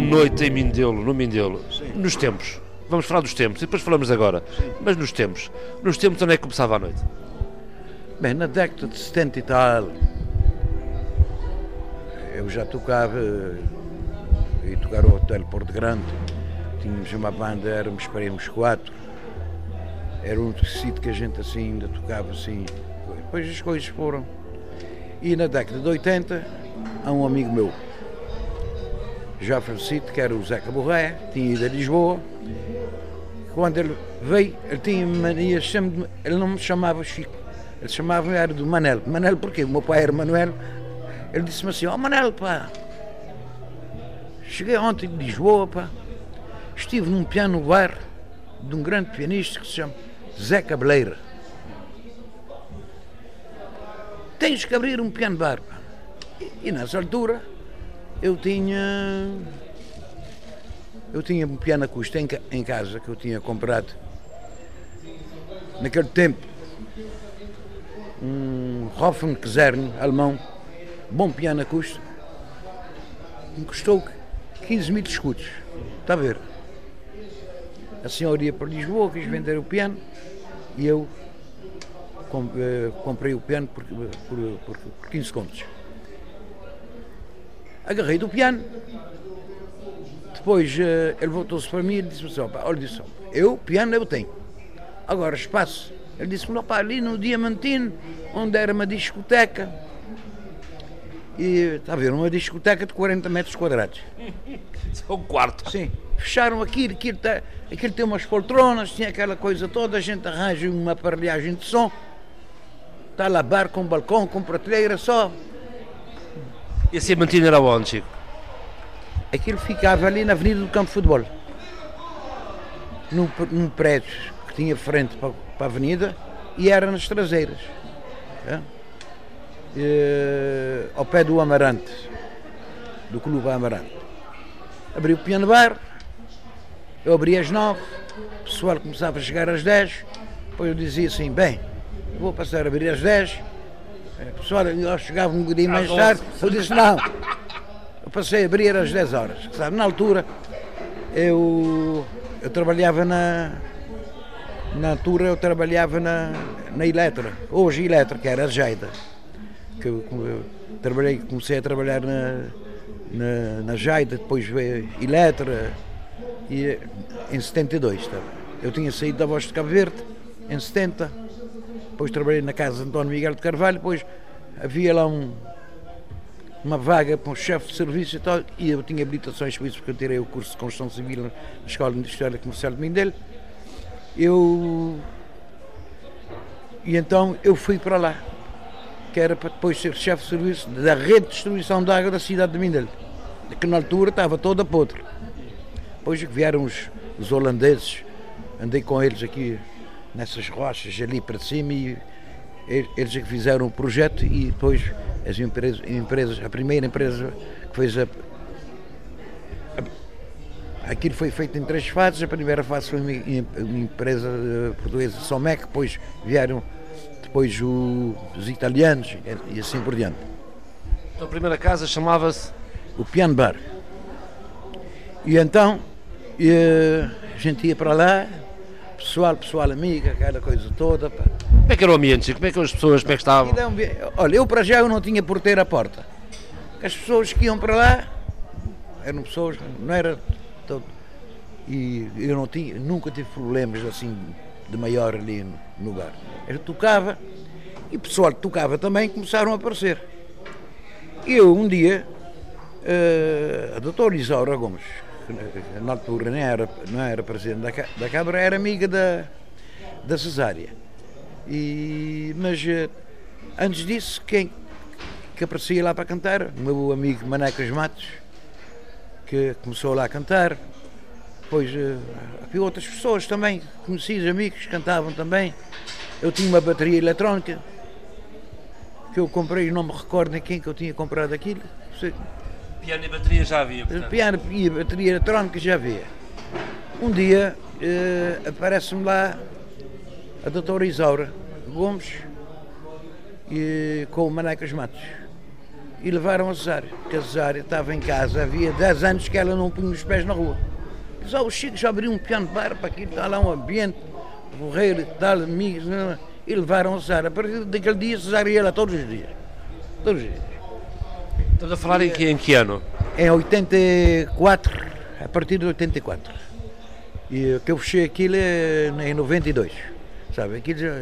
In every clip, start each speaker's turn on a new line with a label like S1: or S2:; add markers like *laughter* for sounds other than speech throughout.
S1: uma noite em Mindelo, no Mindelo, nos tempos, vamos falar dos tempos, e depois falamos agora, mas nos tempos, nos tempos onde é que começava a noite?
S2: Bem, na década de 70 e tal, eu já tocava, e tocar o Hotel Porto Grande, tínhamos uma banda, éramos para irmos quatro, era um sítio que a gente assim ainda tocava assim, depois as coisas foram. E na década de 80, há um amigo meu, já falecido, que era o Zeca Borré, tinha ido a Lisboa. Quando ele veio, ele tinha mania sempre, ele não me chamava Chico, ele chamava-me era do Manel. Manel porquê? O meu pai era Manuel. Ele disse-me assim, ó Manel, pá, cheguei ontem de Lisboa, pá, estive num piano bar de um grande pianista que se chama Zé Cabeleira. Tens que abrir um piano bar. pá. E, e nessa altura eu tinha. Eu tinha um piano acústico em, em casa que eu tinha comprado. Naquele tempo, um Hoffen Kazerne alemão, bom piano acústico, me custou 15 mil escudos. Está a ver? A senhora ia para Lisboa, quis vender o piano e eu eh, comprei o piano por, por, por, por 15 contos. Agarrei do piano. Depois eh, ele voltou-se para mim e disse-me assim, "Opa, olha, disse, eu, piano eu tenho. Agora, espaço. Ele disse-me, "Opa, ali no Diamantino, onde era uma discoteca, e está a ver, uma discoteca de 40 metros quadrados. *laughs*
S1: É um quarto.
S2: Sim, fecharam aquilo, aquilo, tá, aquilo tem umas poltronas, tinha aquela coisa toda, a gente arranja uma aparelhagem de som, está lá bar com balcão, com prateleira só.
S1: E a mantina era onde, Chico?
S2: Aquilo ficava ali na Avenida do Campo de Futebol, num, num prédio que tinha frente para, para a avenida e era nas traseiras. é? Eh, ao pé do Amarante, do Clube Amarante. Abri o piano bar, eu abri às nove, o pessoal começava a chegar às dez, depois eu dizia assim, bem, vou passar a abrir às dez, pessoal eu chegava um bocadinho mais tarde, eu disse não, eu passei a abrir às 10 horas. Sabe, na altura eu, eu trabalhava na. Na altura eu trabalhava na, na Eletra, hoje Eletra, que era a Jaida. Que eu, eu trabalhei, comecei a trabalhar na, na, na Jaida, depois veio Eletra e, em 72. Tá? Eu tinha saído da Voz de Cabo Verde em 70, depois trabalhei na casa de António Miguel de Carvalho, depois havia lá um, uma vaga para um chefe de serviço e tal, e eu tinha habilitações para isso, porque eu tirei o curso de construção civil na Escola Industrial e Comercial de Mindelo. Eu. E então eu fui para lá, que era para depois ser chefe de serviço da rede de distribuição de água da cidade de Mindelo, que na altura estava toda podre. Depois que vieram os, os holandeses, andei com eles aqui nessas rochas ali para cima e eles é que fizeram o projeto e depois as empresas, empresas a primeira empresa que fez a, a- aquilo foi feito em três fases, a primeira fase foi uma, uma empresa eh, portuguesa Somec, depois vieram depois o- os italianos e- e assim por diante.
S1: Então a primeira casa chamava-se
S2: o piano bar. E então eh, a gente ia para lá, pessoal, pessoal amiga, aquela coisa toda. pá.
S1: Como é que era o ambiente? Como é que as pessoas, como é que estavam?
S2: Dá um Olha, eu para já eu não tinha porteiro à porta. As pessoas que iam para lá eram pessoas, não era todo. E eu não tinha, nunca tive problemas assim de maior ali no, no bar. Eu tocava e o pessoal que tocava também começaram a aparecer. E eu um dia, eh, a doutora Isaura Gomes, na- na altura nem era, não era presidente da, da Câmara, era amiga da, da Cesária. E, mas eh, antes disso, quem que aparecia lá para cantar? O meu amigo Manecas Matos, que começou lá a cantar. Depois eh, havia outras pessoas também, conhecidos, amigos, cantavam também. Eu tinha uma bateria eletrónica que eu comprei, não me recordo nem quem que eu tinha comprado aquilo.
S1: Piano e bateria já havia. portanto.
S2: Piano e bateria eletrónica já havia. Um dia eh, aparece-me lá a doutora Isaura Gomes e, com o Manecas Matos. e levaram a Cesária, porque a Cesária estava em casa, havia 10 anos que ela não punha os pés na rua. Só o Chico já abriu um piano de bar para aquilo, está lá um ambiente, correr e tal, amigos, e levaram a Cesária. A partir daquele dia, Cesária ia lá todos os dias. Todos os dias.
S1: Estamos a falar em que, em que ano?
S2: Em 84, a partir de 84. E que eu fechei aquilo é em 92. Sabe? Aquilo já.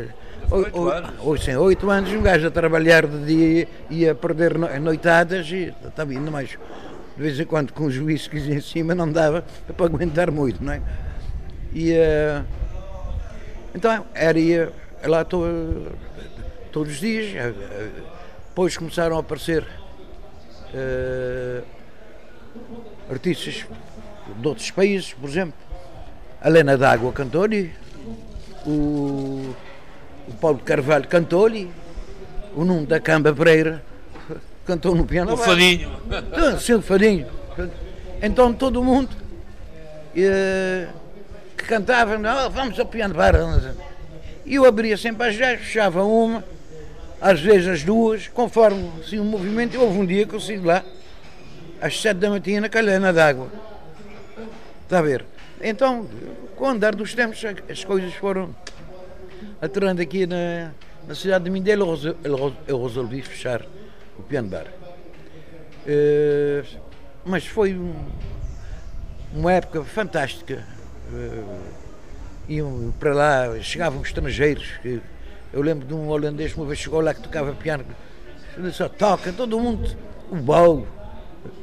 S1: Oito anos.
S2: Oito, sim, oito anos, um gajo a trabalhar de dia ia perder no- noitadas e estava indo mais. De vez em quando com os whiskies em cima não dava para aguentar muito, não é? E eh, então era ia lá to- todos os dias. eh, eh, Depois começaram a aparecer eh, artistas de outros países, por exemplo. A Lena D'Água cantou-lhe, o, o Paulo Carvalho cantou-lhe, o Nuno da Camba Pereira cantou no piano.
S1: O Fadinho.
S2: Então, Sim, o Fadinho. Então todo mundo eh, que cantava, não, vamos ao piano bar. E eu abria sempre as 10, fechava uma, às vezes as duas, conforme assim, o movimento. Houve um dia que eu saí lá, às 7 da manhã, com a lena d'água. Está a ver? Então, com o andar dos tempos, as coisas foram aterrando aqui na, na cidade de Mindelo, eu resol- eu resol- eu resolvi fechar o piano bar. Eh, mas foi um- uma época fantástica. Eh, iam para lá, chegavam estrangeiros. que- Eu lembro de um holandês que uma vez chegou lá que tocava piano. Ele Só toca, todo mundo. O Bau,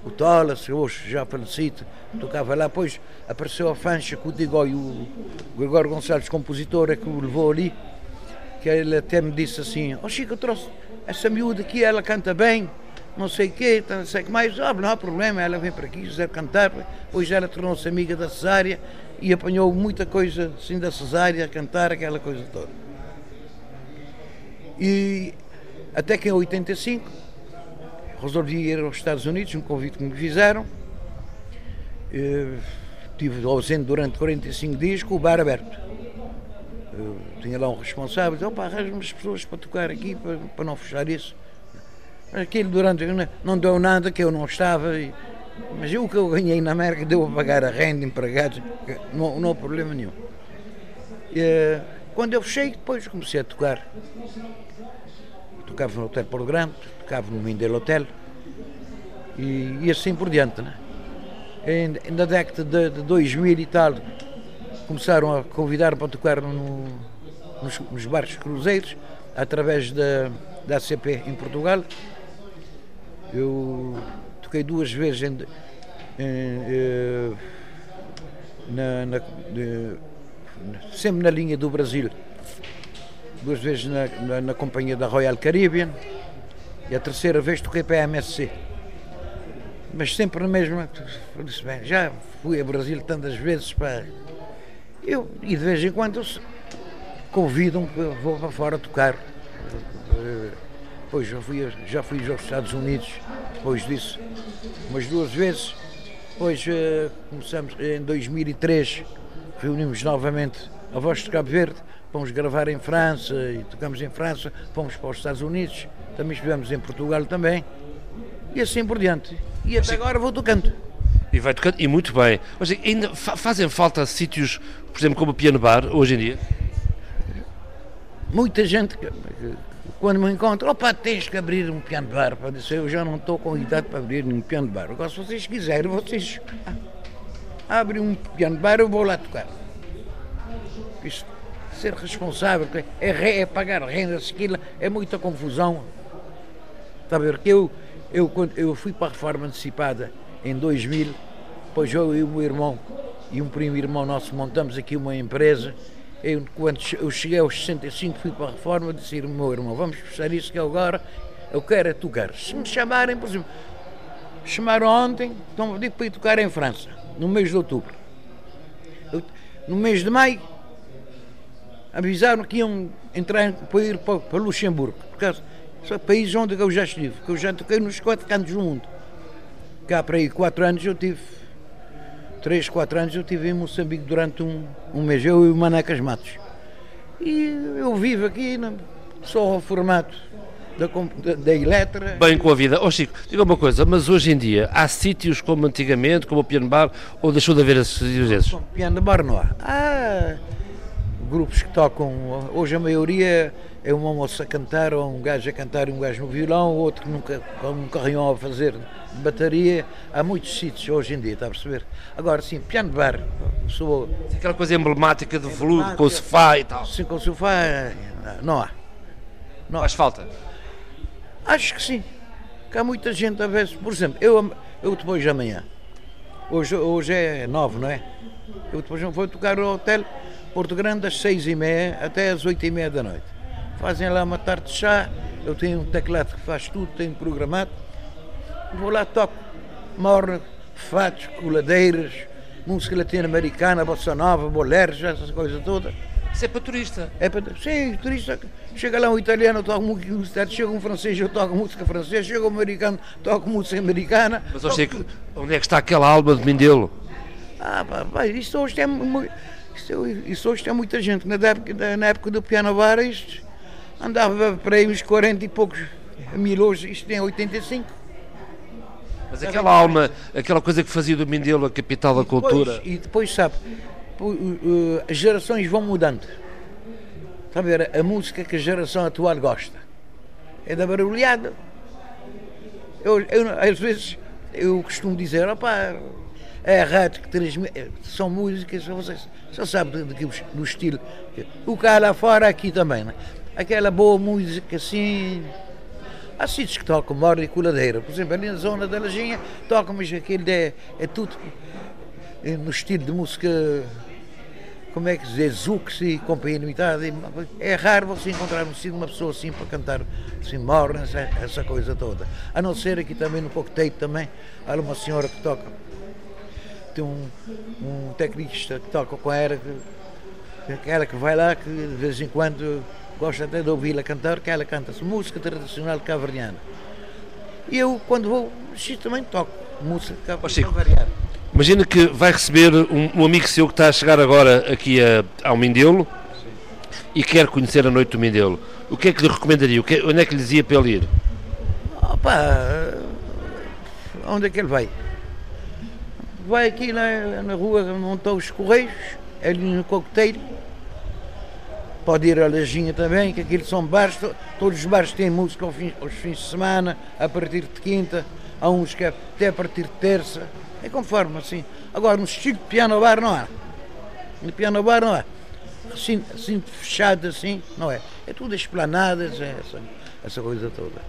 S2: o Tolas, hoje já falecido, tocava lá. Depois apareceu a Fancha com o Digói, o Gregório Gonçalves, compositor, é que o levou ali. Que ele até me disse assim: Ó Chico, eu trouxe essa miúda aqui, ela canta bem, não sei o quê, não sei o que mais. Ah, não há problema, ela vem para aqui, quiser cantar. Hoje ela tornou-se amiga da Cesária e apanhou muita coisa assim da Cesária a cantar, aquela coisa toda. E até que em 85 resolvi ir aos Estados Unidos, um convite que me fizeram. Eh, Estive ausente durante 45 dias com o bar aberto. Eu tinha lá um responsável, disse, opa, arranja umas pessoas para tocar aqui, para, para não fechar isso. Mas Aquilo durante, não- deu nada, que eu não estava, e- mas o que eu ganhei na América deu a pagar a renda, empregados, não, não há problema nenhum. E, eh, quando eu fechei, depois comecei a tocar. Tocava no Hotel Porto Grande, tocava no Mindelo Hotel, e, e assim por diante, né? Em- Na década de, de 2000 e tal, começaram a convidar para tocar no- nos, nos barcos cruzeiros, através da, da ACP em Portugal. Eu toquei duas vezes em, em, eh, na, na- de- sempre na linha do Brasil. Duas vezes na, na, na companhia da Royal Caribbean e a terceira vez toquei para a MSC. Mas sempre na mesma. Disse, bem, já fui a Brasil tantas vezes para. Eu, e de vez em quando eles convidam que eu vou para fora tocar. Eh, Depois já fui, já fui aos Estados Unidos, depois disso, umas duas vezes. Depois eh, começamos em 2003, reunimos novamente a Voz de Cabo Verde, fomos gravar em França e tocamos em França, fomos para os Estados Unidos, também estivemos em Portugal também, e assim por diante. E até agora vou tocando.
S1: E vai tocando, e muito bem. Mas ainda fa- fazem falta sítios, por exemplo, como o Piano Bar, hoje em dia?
S2: Muita gente quando me encontra, opa, tens que abrir um piano bar. Para dizer, eu já não estou com idade para abrir um piano bar. Agora, se vocês quiserem, vocês abrem um piano bar, eu vou lá tocar. Isto, ser responsável, é, é pagar rendas, aquilo é muita confusão. Está a ver que eu, eu, quando eu fui para a reforma antecipada em 2000, depois eu e o meu irmão e um primo irmão nosso montamos aqui uma empresa. Eu, quando eu cheguei aos 65, fui para a reforma, disse ao meu irmão: Vamos fechar isso que agora eu quero é tocar. Se me chamarem, por exemplo, chamaram ontem, então digo para ir tocar em França, no mês de outubro. Eu- no mês de maio, avisaram que iam entrar para ir para, para Luxemburgo, por causa são países onde eu já estive, que eu já toquei nos quatro cantos do mundo. Cá para aí quatro anos eu tive, três, quatro anos eu tive em Moçambique durante um, um mês, eu e o Manacas Matos. E eu vivo aqui, não- reformado da, com- da, da Eletra.
S1: Bem com a vida. Ó Chico, diga uma coisa, mas hoje em dia há sítios como antigamente, como o Piano Bar, ou deixou de haver esses sítios desses?
S2: Piano bar não há. Há grupos que tocam, hoje a maioria é uma moça a cantar, ou um gajo a cantar e um gajo no violão, outro que nunca, com um carrinhão a fazer bateria. Há muitos sítios hoje em dia, está a perceber? Agora sim, piano de bar, sou
S1: Aquela coisa emblemática de veludo com o sofá e tal.
S2: assim com o sofá, não há. Não.
S1: Faz falta.
S2: Acho que sim. Que há muita gente a ver Por exemplo, eu, eu depois de amanhã. Hoje, hoje é nove, não é? Eu depois vou tocar ao hotel Porto Grande das seis e meia até às oito e meia da noite. Fazem lá uma tarde de chá. Eu tenho um teclado que faz tudo, tenho programado. Vou lá, toco morna, fatos, coladeiras, música latino-americana, bossa nova, boleros, essas coisas todas.
S1: Isso é para turista.
S2: É para, sim, turista. Chega lá um italiano, eu toco música, chega um francês, eu toco música francesa, chega um americano, toco música americana.
S1: Mas ó Chico, onde é que está aquela alma de Mindelo?
S2: Ah, pá, pá, isto hoje tem, isto, isto hoje tem muita gente. Na época, na época do piano bar, isto andava para aí uns 40 e poucos mil hoje, isto tem 85.
S1: Mas aquela alma, aquela coisa que fazia do Mindelo a capital da cultura.
S2: Pois, e depois, sabe, as gerações vão mudando. Está a ver? A música que a geração atual gosta é da barulhada. Eu, eu, às vezes eu costumo dizer, opá, é a rádio que transmite, são músicas, vocês só sabem de, do estilo. O cá lá fora, aqui também, né? aquela boa música assim. Há sítios que tocam morda e coladeira. Por exemplo, ali na zona da Lajinha tocam, mas aquele é, é tudo eh, no estilo de música, como é que se diz, Zux e companhia limitada. É raro você encontrar um sítio uma pessoa assim para cantar assim, morna, essa, essa coisa toda. A não ser aqui também no Coquetel também, há uma senhora que toca, tem um, um tecnista que toca com ela, que, aquela que vai lá, que de vez em quando gosta até de ouvi-la cantar, que ela canta música tradicional cavariana. E eu, quando vou, também toco música cavariana.
S1: Imagina que vai receber um, um amigo seu que está a chegar agora aqui a, ao Mindelo e quer conhecer a noite do Mindelo. O que é que lhe recomendaria? O que, onde é que lhe dizia para ele ir?
S2: Opa, onde é que ele vai? Vai aqui na, na rua onde estão os Correios, ali no coquetel. Pode ir à Lajinha também, que aquilo são bares, to- todos os bares têm música aos fins, aos fins de semana, a partir de quinta, há uns que é até a partir de terça, é conforme assim. Agora, no estilo de piano bar não há. No piano bar não há. Assim, assim fechado assim, não é. É tudo esplanadas, é essa, essa coisa toda.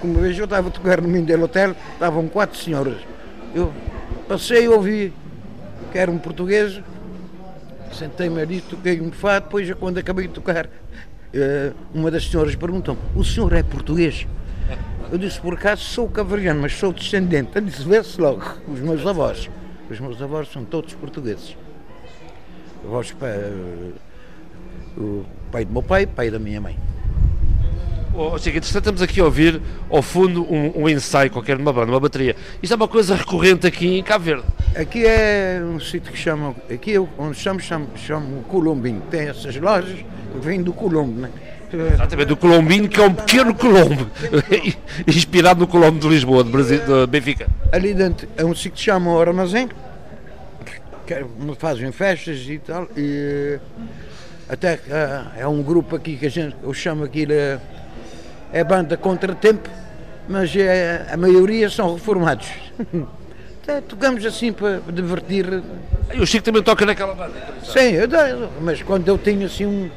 S2: Como uma vez eu estava a tocar no Mindelo Hotel, estavam quatro senhoras. Eu passei e ouvi que era um português, sentei-me ali, toquei um fado, depois quando acabei de tocar, eh, uma das senhoras perguntou o senhor é português? Eu disse, por acaso sou cavariano, mas sou descendente. Eu disse, vê-se logo, os meus avós. Os meus avós são todos portugueses. Avós, eh, o pai do meu pai, pai da minha mãe.
S1: Oh, Chico, entretanto, estamos aqui a ouvir ao fundo um, um ensaio qualquer de uma banda, uma bateria. Isto é uma coisa recorrente aqui em Cabo Verde.
S2: Aqui é um sítio que chamam, aqui é onde estamos, chamam, chamam Colombinho. Tem essas lojas que vêm do Colombo, né?
S1: Exatamente, do Colombinho, que é um pequeno Colombo, *laughs* inspirado no Colombo de Lisboa, de, Brasil, de Benfica.
S2: Ali dentro é um sítio que chamam o Armazém, que é fazem festas e tal. E até que, ah, é um grupo aqui que a gente, eu chamo aquilo, é, é banda Contratempo, mas é, a maioria são reformados. *laughs* Até tocamos assim para divertir
S1: E o Chico também toca naquela banda.
S2: Sim, eu mas quando eu tenho assim um,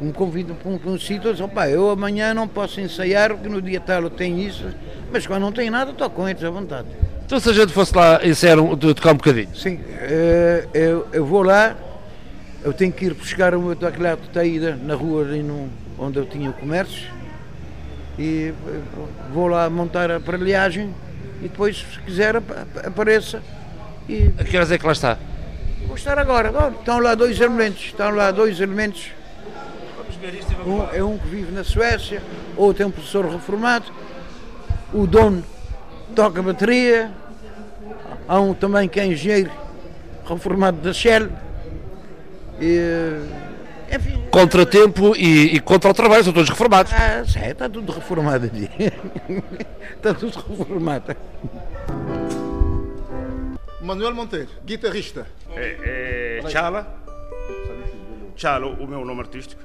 S2: um convite para um, para um sítio, eu digo, "Pá, eu amanhã não posso ensaiar, porque no dia tal eu tenho isso, mas quando não tenho nada, estou com eles à vontade.
S1: Então se a gente fosse lá ensaiar um, de tocar um bocadinho.
S2: Sim, eh, eu, eu vou lá, eu tenho que ir buscar o meu teclado está aí na- rua ali no, onde eu tinha o comércio e eh, vou lá montar a aparelhagem e depois, se quiser, ap- ap- apareça e
S1: A que horas é que lá está?
S2: vou estar agora. Olha, Estão lá dois elementos, estão lá dois elementos. Um, é um que vive na Suécia, outro é um professor reformado, o dono toca bateria, há um também que é engenheiro reformado da Shell. E, enfim,
S1: contratempo e, e contra o trabalho, são todos reformados.
S2: Ah, sim, está tudo reformado ali. *laughs* está tudo reformado.
S3: Manuel Monteiro, guitarrista.
S4: É, é Chala. Chala, o meu nome artístico.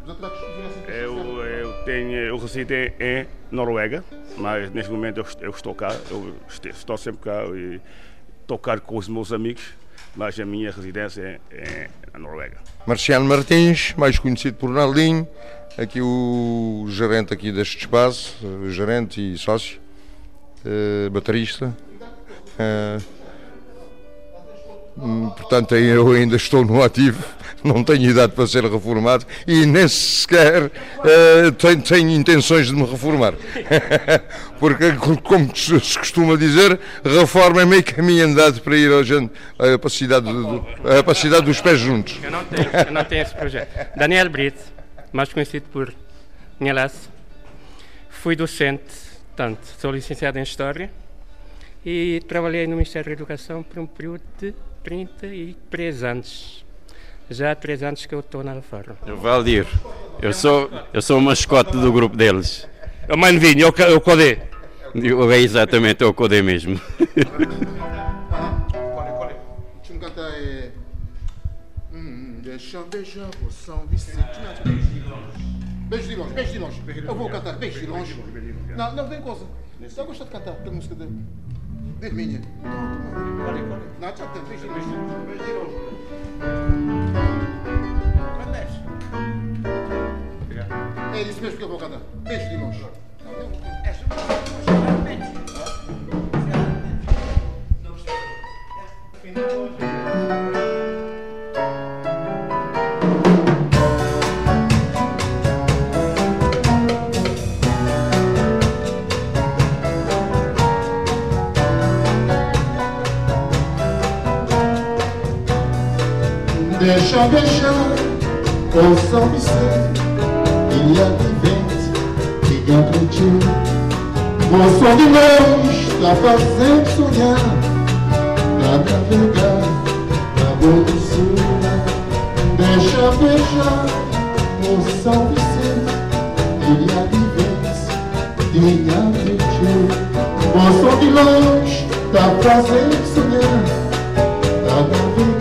S4: Eu, eu, tenho, eu resido em Noruega, mas neste momento eu, eu estou cá, eu estou sempre cá e tocar com os meus amigos, mas a minha residência é, é na Noruega.
S5: Marciano Martins, mais conhecido por Nardinho, aqui o gerente aqui deste espaço, gerente e sócio, uh, baterista. Uh, portanto eu ainda estou no ativo, *laughs* não tenho idade para ser reformado e nem sequer uh, tenho, tenho, intenções de me reformar. *laughs* Porque, como se costuma dizer, reforma é meio caminho andado para ir hoje a, para, a cidade, a, para a cidade dos pés juntos.
S6: Eu não tenho, eu não tenho esse projeto. Daniel Brito, mais conhecido por Nhalaço, fui docente, tanto, sou licenciado em História e trabalhei no Ministério da Educação por um período de 33 anos. Já há 3 anos que eu estou na Alfarro.
S7: Valdir, eu sou, eu sou o mascote do grupo deles.
S1: É o Manvinho, é o Codé.
S7: É exatamente, é o Codé mesmo.
S3: Deixa eu beijar o São Vicente. Beijo de longe, beijo de longe. Eu vou cantar beijo de longe. Não, não, vem coisa. Você gosta de cantar aquela música dele? Vermelha. Olha, olha. Não, já tem. Beijo de longe. Beijo de longe. É isso mesmo que eu vou cantar. Beijo de longe. Deixa deixar o São Vicente e a vivente que refletiu o som de longe está fazendo sonhar. A navegar na boa do sul deixa beijar o São Vicente e a vivente que refletiu o som de longe está fazendo sonhar. A navegar